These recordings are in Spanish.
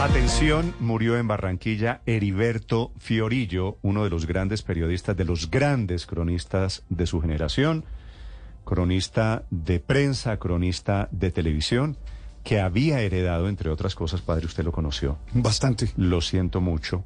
Atención, murió en Barranquilla Heriberto Fiorillo, uno de los grandes periodistas, de los grandes cronistas de su generación, cronista de prensa, cronista de televisión, que había heredado, entre otras cosas, padre, usted lo conoció. Bastante. Lo siento mucho.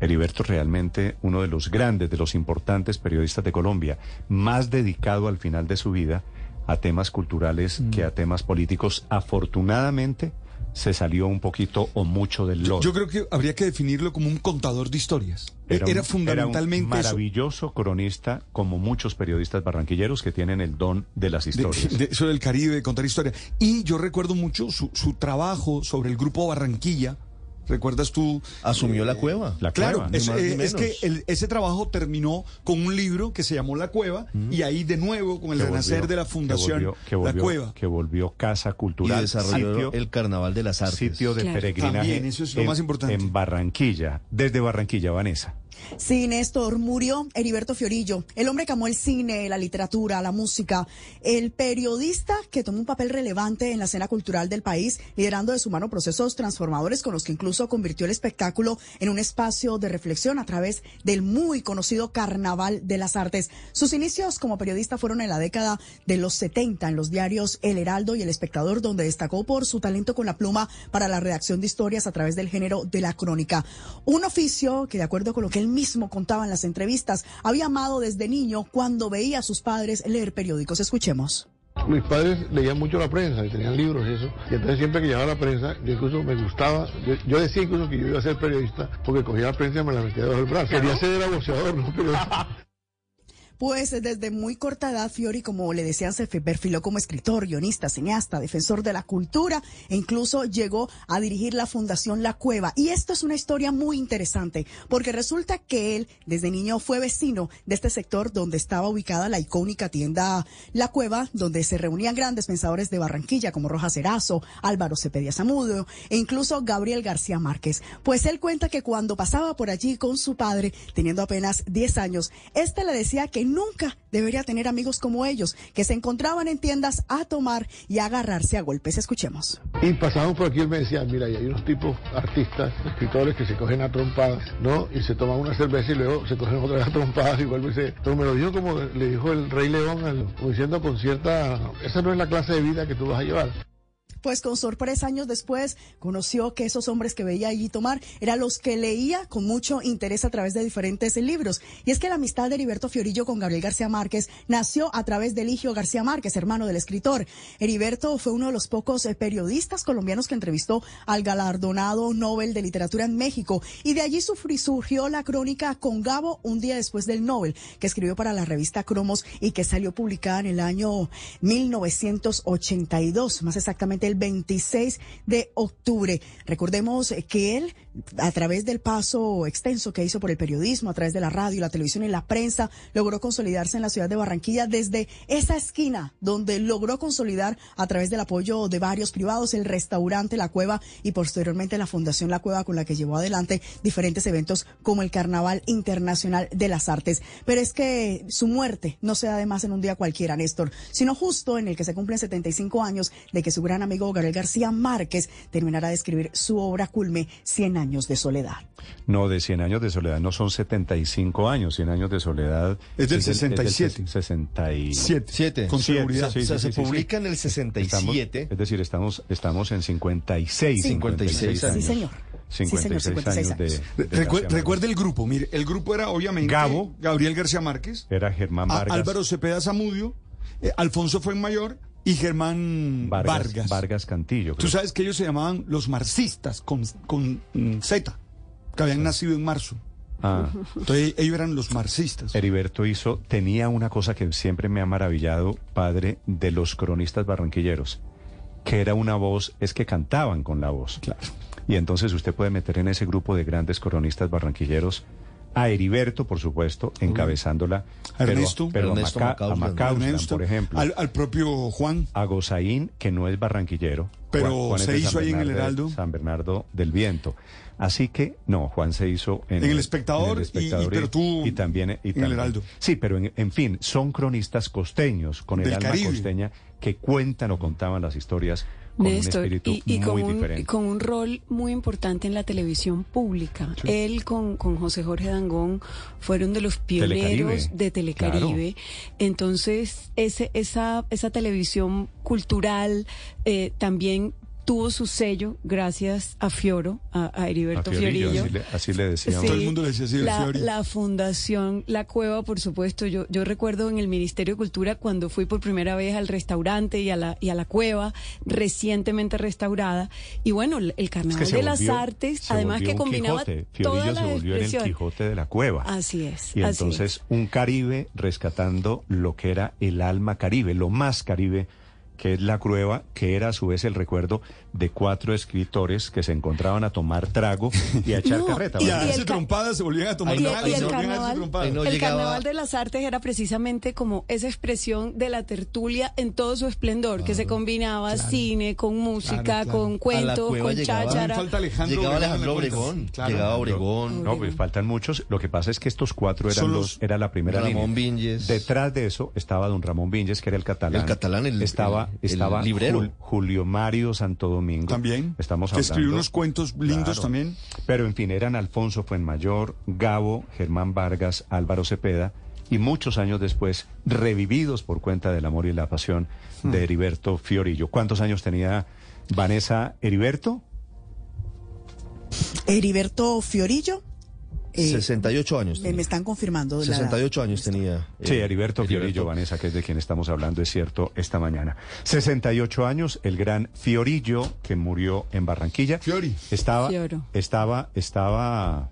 Heriberto realmente uno de los grandes, de los importantes periodistas de Colombia, más dedicado al final de su vida a temas culturales que a temas políticos. Afortunadamente, se salió un poquito o mucho del lodo. Yo creo que habría que definirlo como un contador de historias. Era, un- fundamentalmente era un eso. maravilloso cronista, como muchos periodistas barranquilleros que tienen el don de las historias. de eso del Caribe, contar historias. Y yo recuerdo mucho su, su trabajo sobre el grupo Barranquilla. ¿Recuerdas tú? Asumió la cueva. La Claro, cueva. es, Ni más ni eh, es que el- ese trabajo terminó con un libro que se llamó La Cueva y ahí de nuevo con el que renacer volvió- de la que fundación volvió- que La volvió- Cueva. Que volvió casa Y cultural. desarrolló sitio- el Carnaval de las Artes. sitio de Claro. peregrinaje. También, eso es lo en- más importante. En Barranquilla, desde Barranquilla, Vanessa. Sí, Néstor, murió Heriberto Fiorillo, el hombre que amó el cine, la literatura, la música, el periodista que tomó un papel relevante en la escena cultural del país, liderando de su mano procesos transformadores con los que incluso convirtió el espectáculo en un espacio de reflexión a través del muy conocido Carnaval de las Artes. Sus inicios como periodista fueron en la década de los 70 en los diarios El Heraldo y El Espectador, donde destacó por su talento con la pluma para la redacción de historias a través del género de la crónica. Un oficio que, de acuerdo con lo que él mismo contaba en las entrevistas, había amado desde niño cuando veía a sus padres leer periódicos. Escuchemos. Mis padres leían mucho la prensa y tenían libros y eso. Y entonces siempre que llevaba la prensa, yo incluso me gustaba. Yo, yo decía incluso que yo iba a ser periodista porque cogía la prensa y me la metía debajo del brazo. Quería ser era boxeador, no periodista. Pues desde muy corta edad, Fiori, como le decían, se perfiló como escritor, guionista, cineasta, defensor de la cultura e incluso llegó a dirigir la Fundación La Cueva. Y esto es una historia muy interesante porque resulta que él desde niño fue vecino de este sector donde estaba ubicada la icónica tienda La Cueva, donde se reunían grandes pensadores de Barranquilla como Rojas Erazo, Álvaro Cepeda Zamudio e incluso Gabriel García Márquez. Pues él cuenta que cuando pasaba por allí con su padre, teniendo apenas 10 años, este le decía que nunca debería tener amigos como ellos, que se encontraban en tiendas a tomar y agarrarse a golpes. Escuchemos. Y pasábamos por aquí él me decía, mira, y hay unos tipos artistas, escritores que se cogen a trompadas, ¿no? Y se toman una cerveza y luego se cogen otra vez a trompadas y vuelve y. Pero me lo dijo como le dijo el Rey León, diciendo con cierta... Esa no es la clase de vida que tú vas a llevar. Pues con sorpresa años después conoció que esos hombres que veía allí tomar eran los que leía con mucho interés a través de diferentes libros. Y es que la amistad de Heriberto Fiorillo con Gabriel García Márquez nació a través de Eligio García Márquez, hermano del escritor. Heriberto fue uno de los pocos eh, periodistas colombianos que entrevistó al galardonado Nobel de Literatura en México. Y de allí surgió la crónica con Gabo un día después del Nobel, que escribió para la revista Cromos y que salió publicada en el año 1982, más exactamente el 26 de octubre. Recordemos que él, a través del paso extenso que hizo por el periodismo, a través de la radio, la televisión y la prensa, logró consolidarse en la ciudad de Barranquilla desde esa esquina donde logró consolidar a través del apoyo de varios privados el restaurante La Cueva y posteriormente la Fundación La Cueva con la que llevó adelante diferentes eventos como el Carnaval Internacional de las Artes. Pero es que su muerte no se da además en un día cualquiera, Néstor, sino justo en el que se cumplen 75 años de que su gran amigo Gabriel García Márquez terminará de escribir su obra culme 100 años de soledad. No, de 100 años de soledad no son 75 años, 100 años de soledad. Es del del- 67. 67. Siete. Siete. Con seguridad. sí, o sea, sí, se sí, sí. publica en el 67. Estamos- es decir, estamos, estamos en 56. 56 Sí, años. señor. Sí, señor, 56 años de, años. de Recu- García Márquez. recuerde el grupo. Mire, el grupo era obviamente Gabo. Gabriel García Márquez, Era Germán Vargas. Álvaro Cepeda Zamudio, eh, Alfonso Fuenmayor y Germán Vargas, Vargas. Vargas Cantillo. Tú sabes que ellos se llamaban los marxistas con, con mm, Z, que habían nacido en marzo. Ah. Entonces ellos eran los marxistas. Heriberto hizo, tenía una cosa que siempre me ha maravillado, padre, de los cronistas barranquilleros, que era una voz, es que cantaban con la voz. Claro. Y entonces usted puede meter en ese grupo de grandes cronistas barranquilleros a Heriberto, por supuesto, encabezándola. A Ernesto. pero, pero Ernesto a, Maca- a Macauslan. Macauslan, Ernesto, por ejemplo. al, al propio Juan. a Gozaín, que no es barranquillero. Pero se hizo San ahí en el Heraldo. San Bernardo del Viento. Así que, no, Juan se hizo en, En El Espectador en y- y- pero tú y también y en El Heraldo. Sí, pero en, en fin, son cronistas costeños, con el Del alma Caribe. costeña, que cuentan o contaban las historias con Néstor, un espíritu y, y muy con, un, diferente. con un rol muy importante en la televisión pública. Él con, con José Jorge Dangón fueron de los pioneros Telecaribe, de Telecaribe. Entonces, ese, esa, esa televisión cultural eh, también tuvo su sello gracias a Fioro, a, a Heriberto A Fiorillo, Fiorillo. así le, así le decíamos. Todo el mundo le decía así, la, la fundación La Cueva, por supuesto. Yo, yo recuerdo en el Ministerio de Cultura cuando fui por primera vez al restaurante y a la, y a la cueva, recientemente restaurada. Y bueno, el, Es Carnaval que de las Artes, además que combinaba Quijote. todas Fiorillo las se volvió en el. Quijote de la cueva. Así es. Y así entonces es. un Caribe rescatando lo que era el alma Caribe, lo más Caribe que es la cueva, que era a su vez el recuerdo de cuatro escritores que se encontraban a tomar trago y a echar No, carreta. Y y a el ca- trompadas, se volvían a tomar trago, a ahí trompadas. no el llegaba- Carnaval de las Artes era precisamente como esa expresión de la tertulia en todo su esplendor, que se combinaba cine con música, claro, claro. con cuentos, con llegaba- cháchara. Falta Alejandro Llegaba Alejandro. Obregón, Claro. llegaba Obregón. No, pues faltan muchos. Lo que pasa es que estos cuatro eran los, los- era la primera Ramón línea. Vinges. Detrás de eso estaba don Ramón Vinges, que era el catalán. El catalán, el- estaba, el estaba librero. Jul- Julio Mario Santo Domingo. También. Estamos Que escribió unos cuentos lindos Claro. también. Pero en fin, eran Alfonso Fuenmayor, Gabo, Germán Vargas, Álvaro Cepeda y muchos años después revividos por cuenta del amor y la pasión Hmm. de Heriberto Fiorillo. ¿Cuántos años tenía Vanessa Heriberto? Heriberto Fiorillo. Eh, 68 años. me, tenía. me están confirmando. la edad. 68 años tenía. eh, Sí, Heriberto Fiorillo. Vanessa, que es de quien estamos hablando, es cierto, esta mañana. 68 años, el gran Fiorillo, que murió en Barranquilla. Fiori. Estaba, Fioro. estaba, estaba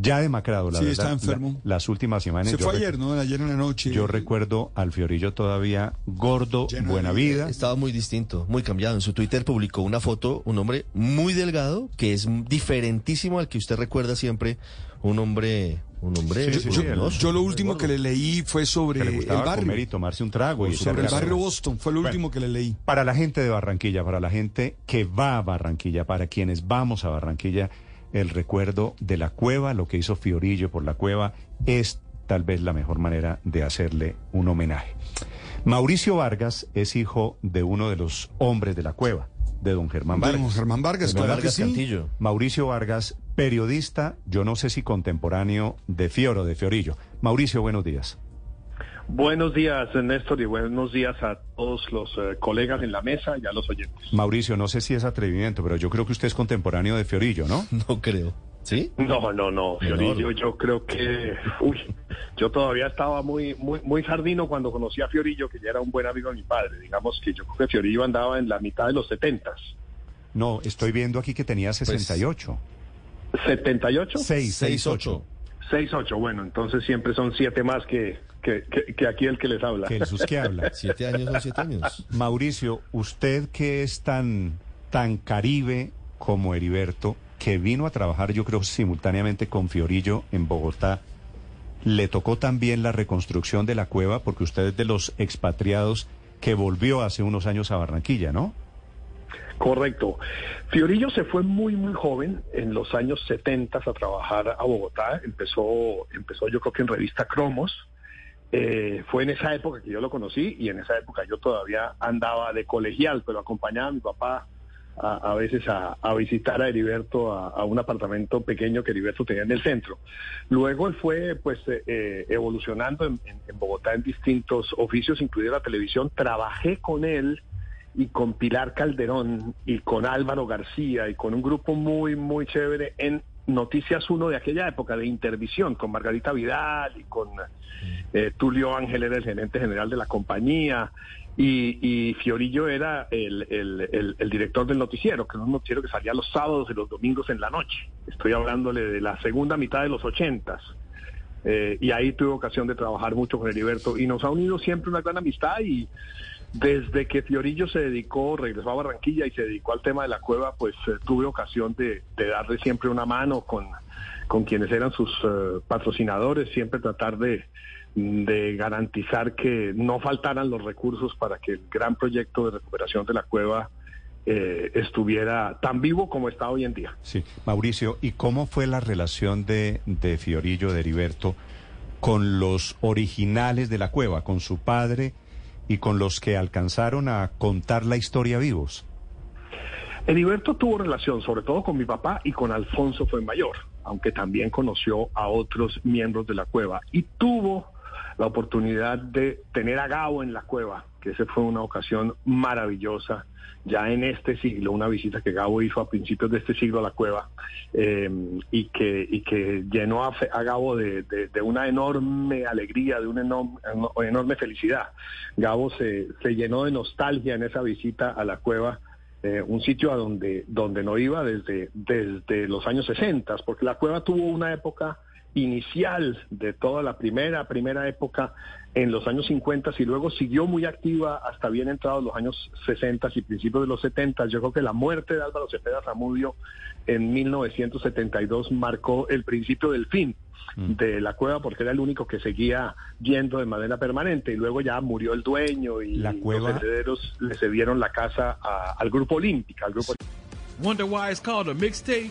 ya demacrado, la Sí, verdad. estaba enfermo. La- las últimas semanas. Se fue ayer, ¿no? Ayer en la noche. Yo recuerdo al Fiorillo todavía gordo, Lleno buena vida. vida. Estaba muy distinto, muy cambiado. En su Twitter publicó una foto, un hombre muy delgado, que es diferentísimo al que usted recuerda siempre, un hombre, un hombre Sí, sí, sí, Yo, el- voluminoso, yo lo último que le leí fue sobre que le el comer y barrio. tomarse un trago. y Sobre el barrio. Boston. Fue lo Bueno. último que le leí. Para la gente de Barranquilla, para la gente que va a Barranquilla, para quienes vamos a Barranquilla, el recuerdo de la cueva, lo que hizo Fiorillo por la cueva, es tal vez la mejor manera de hacerle un homenaje. Mauricio Vargas es hijo de uno de los hombres de la cueva, de don Germán Vargas. don Germán Vargas, claro Vargas que sí. Cantillo. Mauricio Vargas, periodista, yo no sé si contemporáneo de Fioro, de Fiorillo. Mauricio, buenos días. Buenos días, Néstor, y buenos días a todos los eh, colegas en la mesa y a los oyentes. Mauricio, no sé si es atrevimiento, pero yo creo que usted es contemporáneo de Fiorillo, ¿no? No creo. ¿Sí? No, no, no, Fiorillo, yo creo que, uy, yo todavía estaba muy, muy, muy sardino cuando conocí a Fiorillo, que ya era un buen amigo de mi padre. Digamos que yo creo que Fiorillo andaba en la mitad de los setentas. No, estoy viendo aquí que tenía 68. ¿78? 6, 6, 8. 6, 8, bueno, entonces siempre son siete más que, que, que- que aquí el que les habla. Que Jesús que habla. Siete años son siete años. Mauricio, usted que es tan, tan caribe como Heriberto, que vino a trabajar yo creo simultáneamente con Fiorillo en Bogotá, le tocó también la reconstrucción de la cueva porque usted es de los expatriados que volvió hace unos años a Barranquilla, ¿no? Correcto. Fiorillo se fue muy, muy joven, en los años 70 a trabajar a Bogotá. Empezó, empezó yo creo que en revista Cromos. Eh, fue en esa época que yo lo conocí y en esa época yo todavía andaba de colegial, pero acompañaba a mi papá a, a veces a, a visitar a Heriberto a, un apartamento pequeño que Heriberto tenía en el centro. Luego él fue pues eh, eh, evolucionando en, en- en Bogotá en distintos oficios, incluida la televisión. Trabajé con él y con Pilar Calderón y con Álvaro García y con un grupo muy, muy chévere en Noticias 1 de aquella época de Intervisión, con Margarita Vidal y con eh, Tulio Ángel era el gerente general de la compañía y, y Fiorillo era el, director del noticiero, que era un noticiero que salía los sábados y los domingos en la noche. Estoy hablándole de la segunda mitad de los ochentas. Eh, y ahí tuve ocasión de trabajar mucho con Heriberto y nos ha unido siempre una gran amistad y desde que Fiorillo se dedicó, regresó a Barranquilla y se dedicó al tema de la cueva, pues eh, tuve ocasión de, darle siempre una mano con, quienes eran sus eh, patrocinadores, siempre tratar de, de garantizar que no faltaran los recursos para que el gran proyecto de recuperación de la cueva eh, estuviera tan vivo como está hoy en día. Sí, Mauricio, ¿y cómo fue la relación de, de Fiorillo, de Heriberto, con los originales de la cueva, con su padre y con los que alcanzaron a contar la historia vivos? Heriberto tuvo relación sobre todo con mi papá y con Alfonso fue mayor, aunque también conoció a otros miembros de la cueva y tuvo la oportunidad de tener a Gabo en la cueva, que esa fue una ocasión maravillosa ya en este siglo, una visita que Gabo hizo a principios de este siglo a la cueva eh, y, que, y que llenó a, Gabo de, una enorme alegría, de una enorme, enorme felicidad. Gabo se, se llenó de nostalgia en esa visita a la cueva. Eh, un sitio a donde, donde no iba desde, desde los años 60, porque la cueva tuvo una época inicial de toda la primera, primera época en los años 50 y luego siguió muy activa hasta bien entrados los años 60 y principios de los 70. Yo creo que la muerte de Álvaro Cepeda Zamudio en 1972 marcó el principio del fin mm. de la cueva porque era el único que seguía yendo de manera permanente y luego ya murió el dueño y la cueva... los herederos le cedieron la casa al grupo olímpica, al grupo Wonder why it's called a mixtape?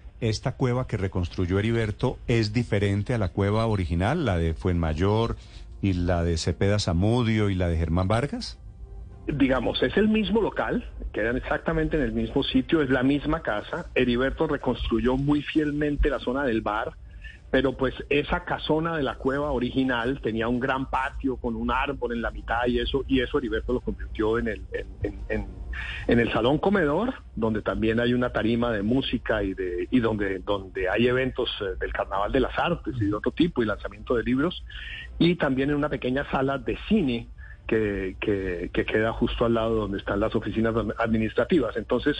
Esta cueva que reconstruyó Heriberto es diferente a la cueva original, la de Fuenmayor y la de Cepeda Zamudio y la de Germán Vargas? Digamos, es el mismo local, quedan exactamente en el mismo sitio, es la misma casa. Heriberto reconstruyó muy fielmente la zona del bar, pero pues esa casona de la cueva original tenía un gran patio con un árbol en la mitad y eso, y eso Heriberto lo convirtió en el, en, el salón comedor, donde también hay una tarima de música y, de, y donde, donde hay eventos eh, del Carnaval de las Artes y de otro tipo y lanzamiento de libros, y también en una pequeña sala de cine que, que, queda justo al lado donde están las oficinas administrativas. Entonces,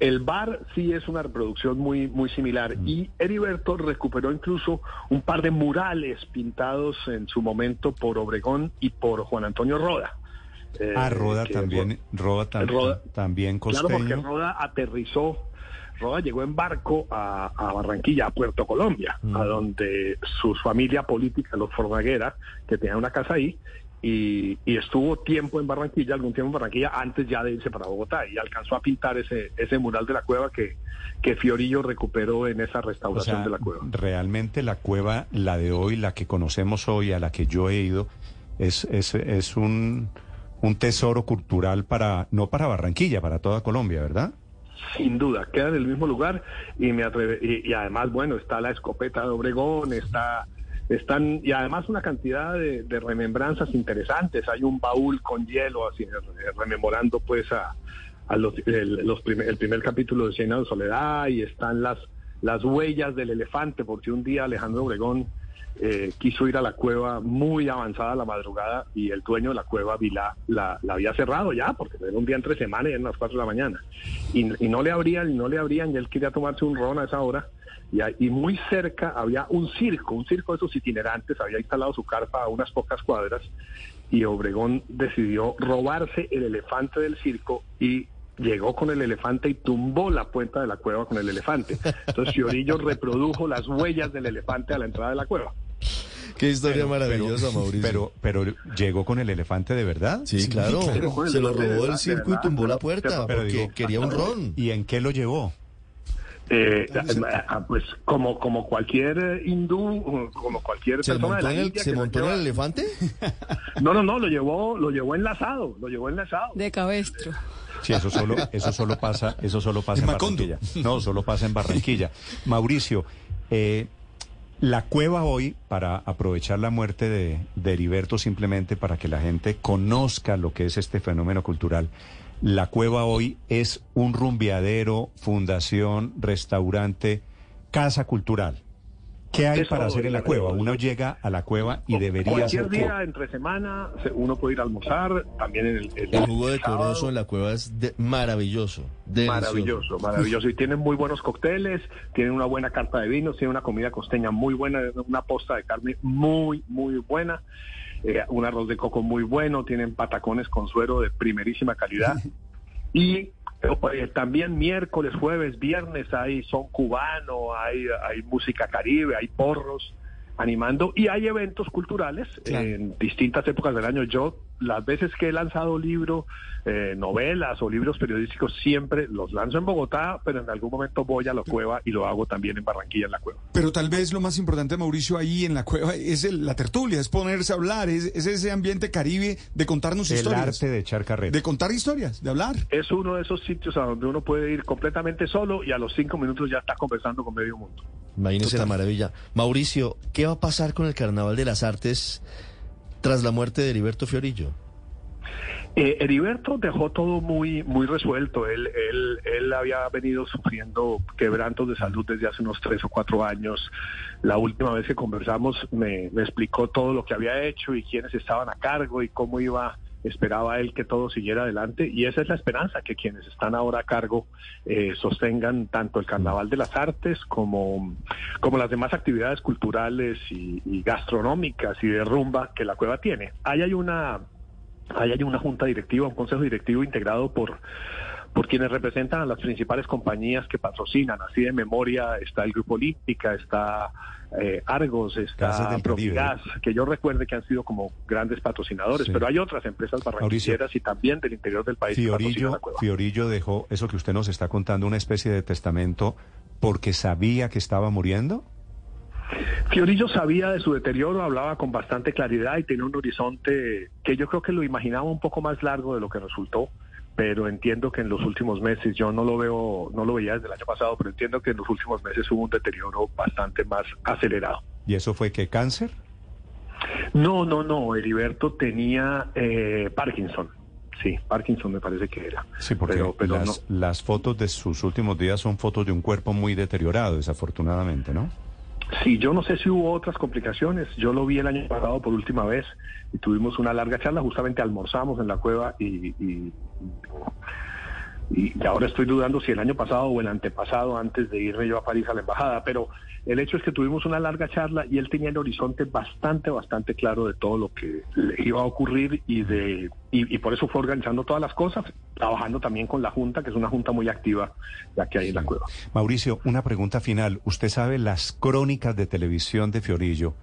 el bar sí es una reproducción muy, muy similar y Heriberto recuperó incluso un par de murales pintados en su momento por Obregón y por Juan Antonio Roda. ah, Roda también, Roda, también costeño. Claro, porque Roda aterrizó Roda llegó en barco a, Barranquilla, a Puerto Colombia, mm. a donde su familia política, los Fornaguera, que tenían una casa ahí, y, estuvo tiempo en Barranquilla, algún tiempo en Barranquilla, antes ya de irse para Bogotá, y alcanzó a pintar ese, ese mural de la cueva que, que Fiorillo recuperó en esa restauración de la cueva. Realmente la cueva, la de hoy, la que conocemos hoy, a la que yo he ido, es, es, es un, un tesoro cultural para, no para Barranquilla, para toda Colombia, ¿verdad? Sin duda, queda en el mismo lugar y me atreve, y además, bueno, está la escopeta de Obregón, está están y además una cantidad de, remembranzas interesantes. Hay un baúl con hielo, así rememorando pues a, los, el, el, primer capítulo de Cien de Soledad y están las las huellas del elefante, porque un día Alejandro Obregón eh, quiso ir a la cueva muy avanzada la madrugada y el dueño de la cueva Vilá la, había cerrado ya, porque era un día entre semana y eran las 4 de la mañana. Y, y no le abrían, y no le abrían, y él quería tomarse un ron a esa hora y, muy cerca había un circo, un circo de esos itinerantes, había instalado su carpa a unas pocas cuadras y Obregón decidió robarse el elefante del circo y llegó con el elefante y tumbó la puerta de la cueva con el elefante. Entonces Fiorillo reprodujo las huellas del elefante a la entrada de la cueva. Qué historia maravillosa, Mauricio. Pero, pero llegó con el elefante de verdad. Sí, claro. Se lo robó del circo y tumbó la puerta porque quería un ron. ¿Y en qué lo llevó? Eh, ah, pues como como cualquier hindú, como cualquier ¿Se persona montó en el, ¿Se montó en el elefante? No, no, no, lo llevó, lo llevó enlazado, lo llevó enlazado. De cabestro. Sí, eso solo, eso solo pasa, eso solo pasa en, Barranquilla. No, solo pasa en Barranquilla. Mauricio, eh, la cueva hoy, para aprovechar la muerte de, de Heriberto, simplemente para que la gente conozca lo que es este fenómeno cultural, la cueva hoy es un rumbeadero, fundación, restaurante, casa cultural. ¿Qué hay para hacer en la cueva? Uno llega a la cueva y debería Cualquier día entre semana uno puede ir a almorzar, también en el... El, jugo de corozo en la cueva es maravilloso. Maravilloso, maravilloso. Y tienen muy buenos cócteles, tienen una buena carta de vinos, tienen una comida costeña muy buena, una posta de carne muy, muy buena. Eh, un arroz de coco muy bueno, tienen patacones con suero de primerísima calidad. Y Eh, también miércoles, jueves, viernes hay son cubano, hay, hay música caribe, hay porros animando y hay eventos culturales en distintas épocas del año. Yo las veces que he lanzado libros, eh, novelas o libros periodísticos, siempre los lanzo en Bogotá, pero en algún momento voy a la cueva y lo hago también en Barranquilla, en la cueva. Pero tal vez lo más importante, Mauricio, ahí en la cueva es la tertulia, es ponerse a hablar, es, ese ambiente caribe de contarnos historias. El arte de echar carrera. De contar historias, de hablar. Es uno de esos sitios a donde uno puede ir completamente solo y a los cinco minutos ya está conversando con medio mundo. Imagínese la maravilla. Mauricio, ¿qué va a pasar con el Carnaval de las Artes tras la muerte de Heriberto Fiorillo? Eh, Heriberto dejó todo muy muy resuelto. Él, él, él había venido sufriendo quebrantos de salud desde hace unos tres o cuatro años. La última vez que conversamos me, me explicó todo lo que había hecho y quiénes estaban a cargo y cómo iba esperaba él que todo siguiera adelante y esa es la esperanza, que quienes están ahora a cargo eh, sostengan tanto el Carnaval de las Artes como, como las demás actividades culturales y, gastronómicas y de rumba que la cueva tiene. Ahí hay una, ahí hay una junta directiva, un consejo directivo integrado por por quienes representan a las principales compañías que patrocinan. Así de memoria está el Grupo Olímpica, está eh, Argos, está Provigas, que yo recuerde que han sido como grandes patrocinadores, pero hay otras empresas barranquilleras y también del interior del país. Fiorillo, Fiorillo dejó eso que usted nos está contando, una especie de testamento porque sabía que estaba muriendo. Fiorillo sabía de su deterioro, hablaba con bastante claridad y tenía un horizonte que yo creo que lo imaginaba un poco más largo de lo que resultó pero entiendo que en los últimos meses, yo no lo veo, no lo veía desde el año pasado, pero entiendo que en los últimos meses hubo un deterioro bastante más acelerado. ¿Y eso fue que cáncer? No, no, no, Heriberto tenía eh, Parkinson. Sí, Parkinson me parece que era. Sí, porque las, las fotos de sus últimos días son fotos de un cuerpo muy deteriorado, desafortunadamente, ¿no? Sí, yo no sé si hubo otras complicaciones. Yo lo vi el año pasado por última vez y tuvimos una larga charla. Justamente almorzamos en la cueva y, y, y ahora estoy dudando si el año pasado o el antepasado antes de irme yo a París a la embajada. Pero el hecho es que tuvimos una larga charla y él tenía el horizonte bastante, bastante claro de todo lo que le iba a ocurrir y de y, por eso fue organizando todas las cosas, trabajando también con la Junta, que es una Junta muy activa ya que hay en la cueva. Mauricio, una pregunta final. Usted sabe las crónicas de televisión de Fiorillo.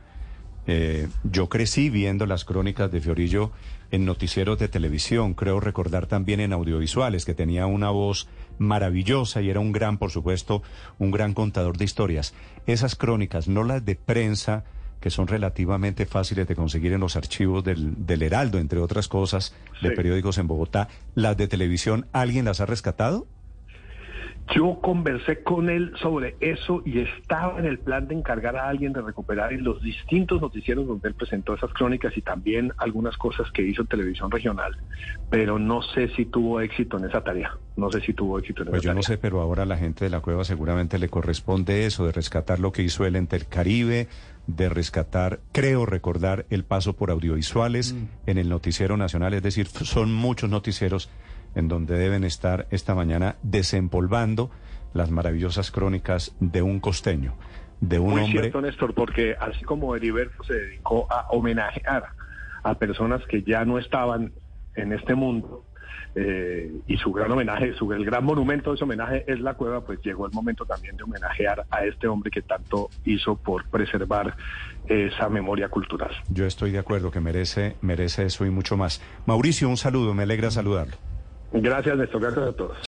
Eh, yo crecí viendo las crónicas de Fiorillo en noticieros de televisión, creo recordar también en audiovisuales, que tenía una voz maravillosa y era un gran, por supuesto, un gran contador de historias. Esas crónicas, no las de prensa, que son relativamente fáciles de conseguir en los archivos del, del Heraldo, entre otras cosas, de periódicos en Bogotá, las de televisión, ¿alguien las ha rescatado? Yo conversé con él sobre eso y estaba en el plan de encargar a alguien de recuperar en los distintos noticieros donde él presentó esas crónicas y también algunas cosas que hizo en televisión regional, pero no sé si tuvo éxito en esa tarea. No sé si tuvo éxito en pues esa tarea. Pues yo no sé, pero ahora a la gente de la cueva seguramente le corresponde eso, de rescatar lo que hizo él en el Caribe, de rescatar, creo recordar, el paso por audiovisuales mm. en el noticiero nacional, es decir, son muchos noticieros en donde deben estar esta mañana desempolvando las maravillosas crónicas de un costeño, de un Muy hombre. cierto, Néstor, porque así como Heriberto se dedicó a homenajear a personas que ya no estaban en este mundo, eh, y su gran homenaje, su, el gran monumento de ese homenaje es la cueva, pues llegó el momento también de homenajear a este hombre que tanto hizo por preservar esa memoria cultural. Yo estoy de acuerdo que merece, merece eso y mucho más. Mauricio, un saludo, me alegra saludarlo. Gracias, Néstor. Gracias a todos.